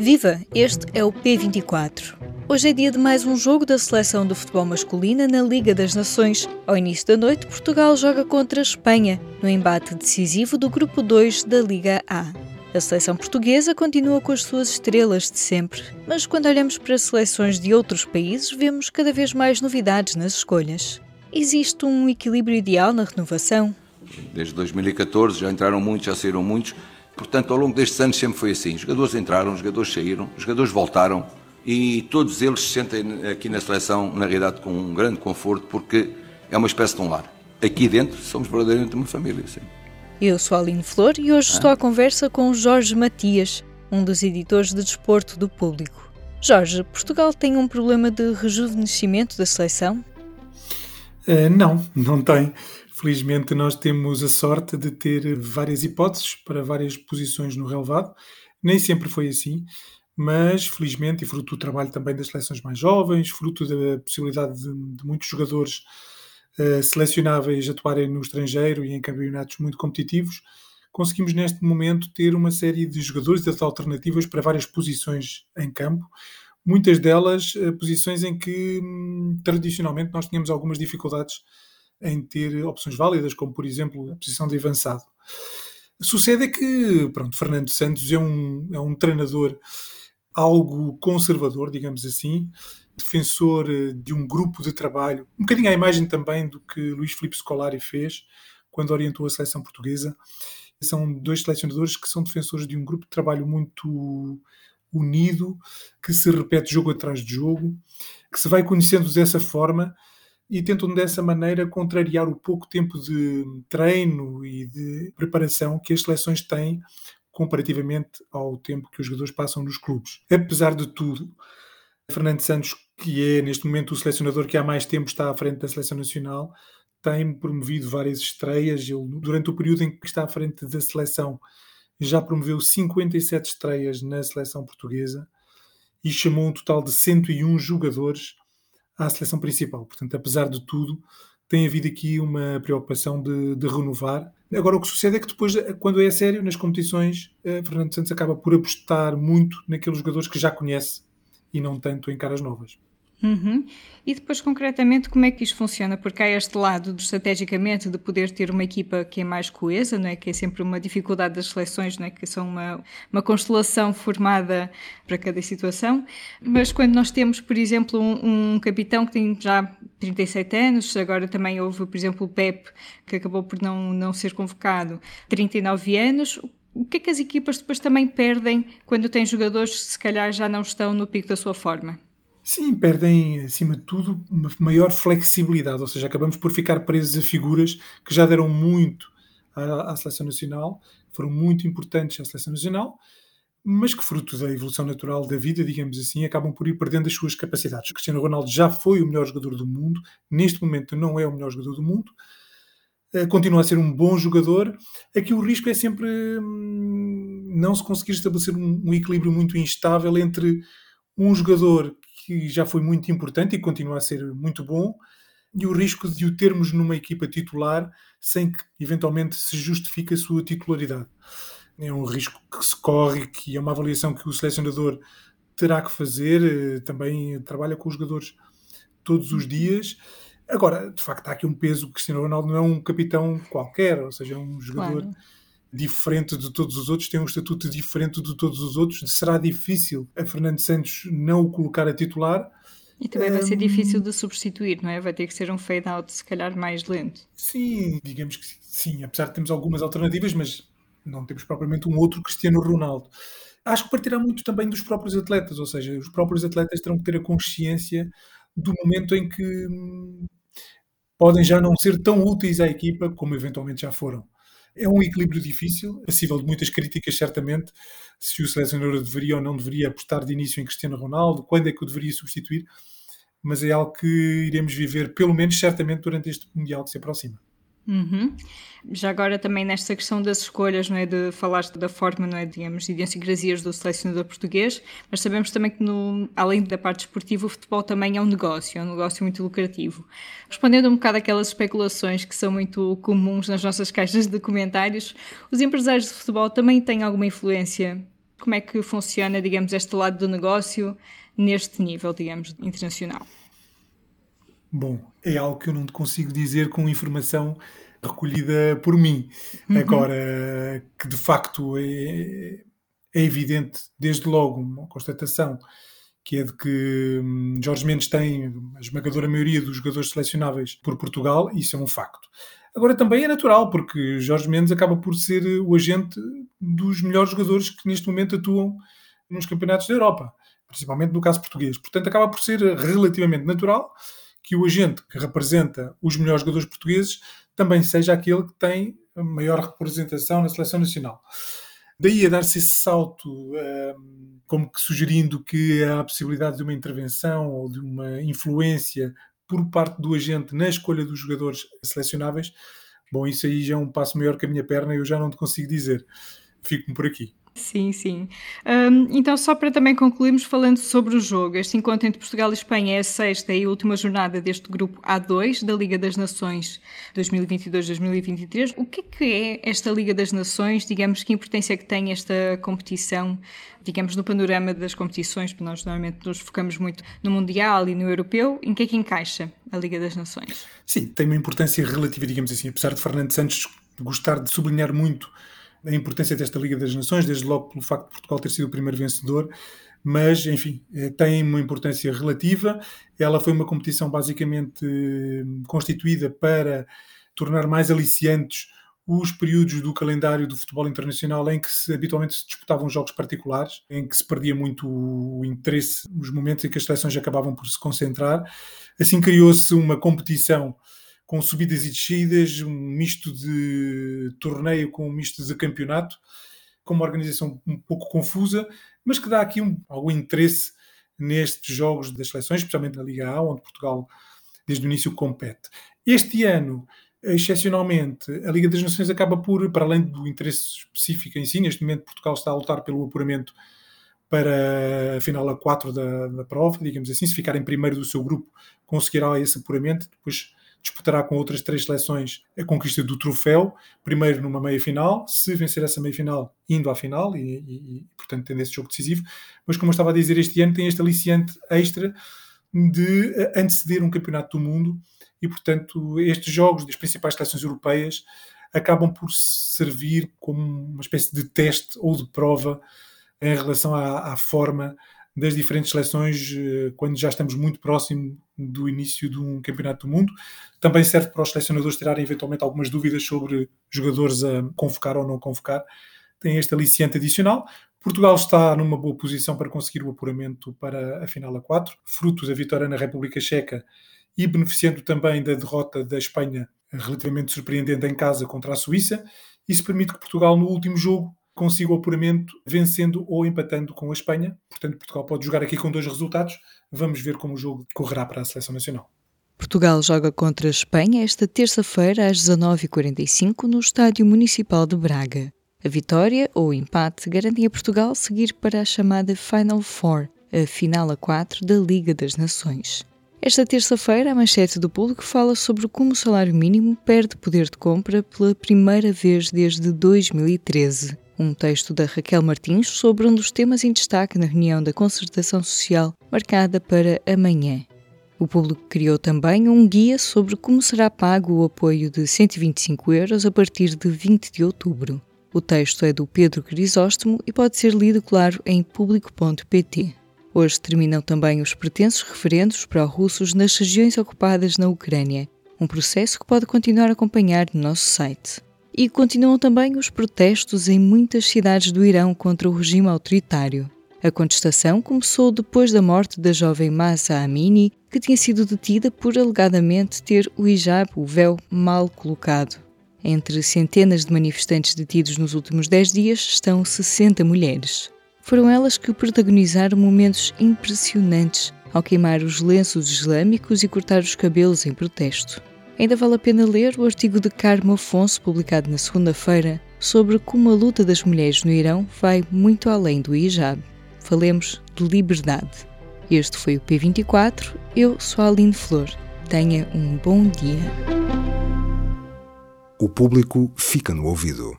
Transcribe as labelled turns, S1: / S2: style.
S1: Viva! Este é o P24. Hoje é dia de mais um jogo da seleção de futebol masculina na Liga das Nações. Ao início da noite, Portugal joga contra a Espanha, no embate decisivo do Grupo 2 da Liga A. A seleção portuguesa continua com as suas estrelas de sempre, mas quando olhamos para seleções de outros países, vemos cada vez mais novidades nas escolhas. Existe um equilíbrio ideal na renovação?
S2: Desde 2014 já entraram muitos, já saíram muitos Portanto, ao longo destes anos sempre foi assim. Os jogadores entraram, os jogadores saíram, os jogadores voltaram e todos eles se sentem aqui na seleção, na realidade, com um grande conforto, porque é uma espécie de um lar. Aqui dentro somos verdadeiramente uma família, sim.
S1: Eu sou a Aline Flor e hoje ah. estou à conversa com Jorge Matias, um dos editores de desporto do público. Jorge, Portugal tem um problema de rejuvenescimento da seleção?
S3: Uh, não, não tem. Felizmente, nós temos a sorte de ter várias hipóteses para várias posições no relevado. Nem sempre foi assim, mas felizmente, e fruto do trabalho também das seleções mais jovens, fruto da possibilidade de, de muitos jogadores uh, selecionáveis atuarem no estrangeiro e em campeonatos muito competitivos, conseguimos neste momento ter uma série de jogadores de alternativas para várias posições em campo, muitas delas uh, posições em que hum, tradicionalmente nós tínhamos algumas dificuldades em ter opções válidas, como por exemplo a posição de avançado. Sucede é que, pronto, Fernando Santos é um, é um treinador algo conservador, digamos assim, defensor eh, de um grupo de trabalho, um bocadinho à imagem também do que Luís Filipe Scolari fez quando orientou a seleção portuguesa. São dois selecionadores que são defensores de um grupo de trabalho muito unido, que se repete jogo atrás de jogo, que se vai conhecendo dessa forma e tentam dessa maneira contrariar o pouco tempo de treino e de preparação que as seleções têm comparativamente ao tempo que os jogadores passam nos clubes. Apesar de tudo, Fernando Santos, que é neste momento o selecionador que há mais tempo está à frente da seleção nacional, tem promovido várias estreias. Ele, durante o período em que está à frente da seleção, já promoveu 57 estreias na seleção portuguesa e chamou um total de 101 jogadores à seleção principal. Portanto, apesar de tudo, tem havido aqui uma preocupação de, de, renovar. Agora, o que sucede é que depois, quando é sério, nas competições, eh, Fernando Santos acaba por apostar muito naqueles jogadores que já conhece e não tanto em caras novas.
S1: Uhum. E depois, concretamente, como é que isto funciona? Porque há este lado, do, estrategicamente, de poder ter uma equipa que é mais coesa, não é? que é sempre uma dificuldade das seleções, não é? que são uma, uma constelação formada para cada situação. Mas quando nós temos, por exemplo, um, um, capitão que tem já 37 anos, agora também houve, por exemplo, o Pep, que acabou por não, não ser convocado, 39 anos, o que é que as equipas depois também perdem quando têm jogadores que se calhar já não estão no pico da sua forma?
S3: Sim, perdem, acima de tudo, uma maior flexibilidade, ou seja, acabamos por ficar presos a figuras que já deram muito à, à seleção nacional, foram muito importantes à seleção nacional, mas que, fruto da evolução natural da vida, digamos assim, acabam por ir perdendo as suas capacidades. O Cristiano Ronaldo já foi o melhor jogador do mundo, neste momento não é o melhor jogador do mundo, eh, continua a ser um bom jogador. Aqui o risco é sempre hum, não se conseguir estabelecer um, um equilíbrio muito instável entre um jogador que já foi muito importante e continua a ser muito bom, e o risco de o termos numa equipa titular sem que eventualmente se justifique a sua titularidade. É um risco que se corre, que é uma avaliação que o selecionador terá que fazer, eh, também trabalha com os jogadores todos os dias. Agora, de facto, há aqui um peso. O Cristiano Ronaldo não é um capitão qualquer, ou seja, é um jogador claro diferente de todos os outros, tem um estatuto diferente de todos os outros. Será difícil a Fernando Santos não o colocar a titular.
S1: E também vai ser um, difícil de substituir, não é? Vai ter que ser um fade-out, se calhar, mais lento.
S3: Sim, digamos que sim, apesar de termos algumas alternativas, mas não temos propriamente um outro Cristiano Ronaldo. Acho que partirá muito também dos próprios atletas, ou seja, os próprios atletas terão que ter a consciência do momento em que hum, podem já não ser tão úteis à equipa como eventualmente já foram. É um equilíbrio difícil, passível de muitas críticas, certamente, se o selecionador deveria ou não deveria apostar de início em Cristiano Ronaldo, quando é que o deveria substituir, mas é algo que iremos viver, pelo menos certamente, durante este Mundial que se aproxima.
S1: Uhum. Já agora também nesta questão das escolhas, não é, de falaste da forma, não é, digamos, de idiosincrasias do selecionador português, mas sabemos também que no, além da parte esportiva, o futebol também é um negócio, é um negócio muito lucrativo. Respondendo um bocado àquelas especulações que são muito comuns nas nossas caixas de comentários, os empresários de futebol também têm alguma influência
S4: Como é que funciona, digamos, este lado do negócio neste nível, digamos, internacional?
S3: Bom, é algo que eu não consigo dizer com informação recolhida por mim. Uhum. Agora, que de facto é, é, evidente, desde logo, uma constatação que é de que hum, Jorge Mendes tem a esmagadora maioria dos jogadores selecionáveis por Portugal, isso é um facto. Agora também é natural, porque Jorge Mendes acaba por ser o agente dos melhores jogadores que neste momento atuam nos campeonatos da Europa, principalmente no caso português. Portanto, acaba por ser relativamente natural que o agente que representa os melhores jogadores portugueses também seja aquele que tem maior representação na seleção nacional. Daí a dar-se esse salto, hum, como que sugerindo que há a possibilidade de uma intervenção ou de uma influência por parte do agente na escolha dos jogadores selecionáveis, bom, isso aí já é um passo maior que a minha perna e eu já não te consigo dizer. Fico-me por aqui.
S4: Sim, sim. Um, então, só para também concluirmos falando sobre o jogo, este encontro entre Portugal e Espanha é a sexta e última jornada deste grupo A2 da Liga das Nações 2022-2023. O que é que é esta Liga das Nações? Digamos, que importância é que tem esta competição, digamos, no panorama das competições, porque nós normalmente nos focamos muito no Mundial e no Europeu. Em que é que encaixa a Liga das Nações?
S3: Sim, tem uma importância relativa, digamos assim, apesar de Fernando Santos gostar de sublinhar muito a importância desta Liga das Nações, desde logo pelo facto de Portugal ter sido o primeiro vencedor, mas, enfim, eh, tem uma importância relativa. Ela foi uma competição basicamente eh, constituída para tornar mais aliciantes os períodos do calendário do futebol internacional em que se, habitualmente se disputavam jogos particulares, em que se perdia muito o interesse, os momentos em que as seleções acabavam por se concentrar. Assim criou-se uma competição com subidas e descidas, um misto de torneio com um misto de campeonato, com uma organização um pouco confusa, mas que dá aqui um, algum interesse nestes jogos das seleções, especialmente na Liga A, onde Portugal desde o início compete. Este ano, excepcionalmente, a Liga das Nações acaba por, para além do interesse específico em si, neste momento Portugal está a lutar pelo apuramento para a final a 4 da, da prova, digamos assim, se ficar em primeiro do seu grupo, conseguirá esse apuramento, depois disputará com outras três seleções a conquista do troféu, primeiro numa meia-final, se vencer essa meia-final, indo à final e, e, e, portanto, tendo esse jogo decisivo. Mas, como eu estava a dizer, este ano tem este aliciante extra de anteceder um campeonato do mundo e, portanto, estes jogos das principais seleções europeias acabam por servir como uma espécie de teste ou de prova em relação à, à forma das diferentes seleções eh, quando já estamos muito próximo do início de um campeonato do mundo. Também serve para os selecionadores tirarem eventualmente algumas dúvidas sobre jogadores a convocar ou não convocar. Tem este aliciante adicional. Portugal está numa boa posição para conseguir o apuramento para a final a 4, fruto da vitória na República Checa e beneficiando também da derrota da Espanha relativamente surpreendente em casa contra a Suíça. Isso permite que Portugal, no último jogo, consiga o apuramento vencendo ou empatando com a Espanha. Portanto, Portugal pode jogar aqui com dois resultados. Vamos ver como o jogo correrá para a seleção nacional.
S1: Portugal joga contra a Espanha esta terça-feira às 19h45 no Estádio Municipal de Braga. A vitória ou empate garantem a Portugal seguir para a chamada Final Four, a final a 4 da Liga das Nações. Esta terça-feira, a manchete do público fala sobre como o salário mínimo perde poder de compra pela primeira vez desde 2013 um texto da Raquel Martins sobre um dos temas em destaque na reunião da Concertação Social marcada para amanhã. O público criou também um guia sobre como será pago o apoio de 125 euros a partir de 20 de outubro. O texto é do Pedro Crisóstomo e pode ser lido, claro, em público.pt. Hoje terminam também os pretensos referendos pró-russos nas regiões ocupadas na Ucrânia, um processo que pode continuar a acompanhar no nosso site. E continuam também os protestos em muitas cidades do Irão contra o regime autoritário. A contestação começou depois da morte da jovem Masa Amini, que tinha sido detida por alegadamente ter o hijab, o véu, mal colocado. Entre centenas de manifestantes detidos nos últimos dez dias estão 60 mulheres. Foram elas que protagonizaram momentos impressionantes ao queimar os lenços islâmicos e cortar os cabelos em protesto. Ainda vale a pena ler o artigo de Carmo Afonso, publicado na segunda-feira, sobre como a luta das mulheres no Irão vai muito além do hijab. Falemos de liberdade. Este foi o P24, eu sou a Aline Flor. Tenha um bom dia.
S2: O público fica no ouvido.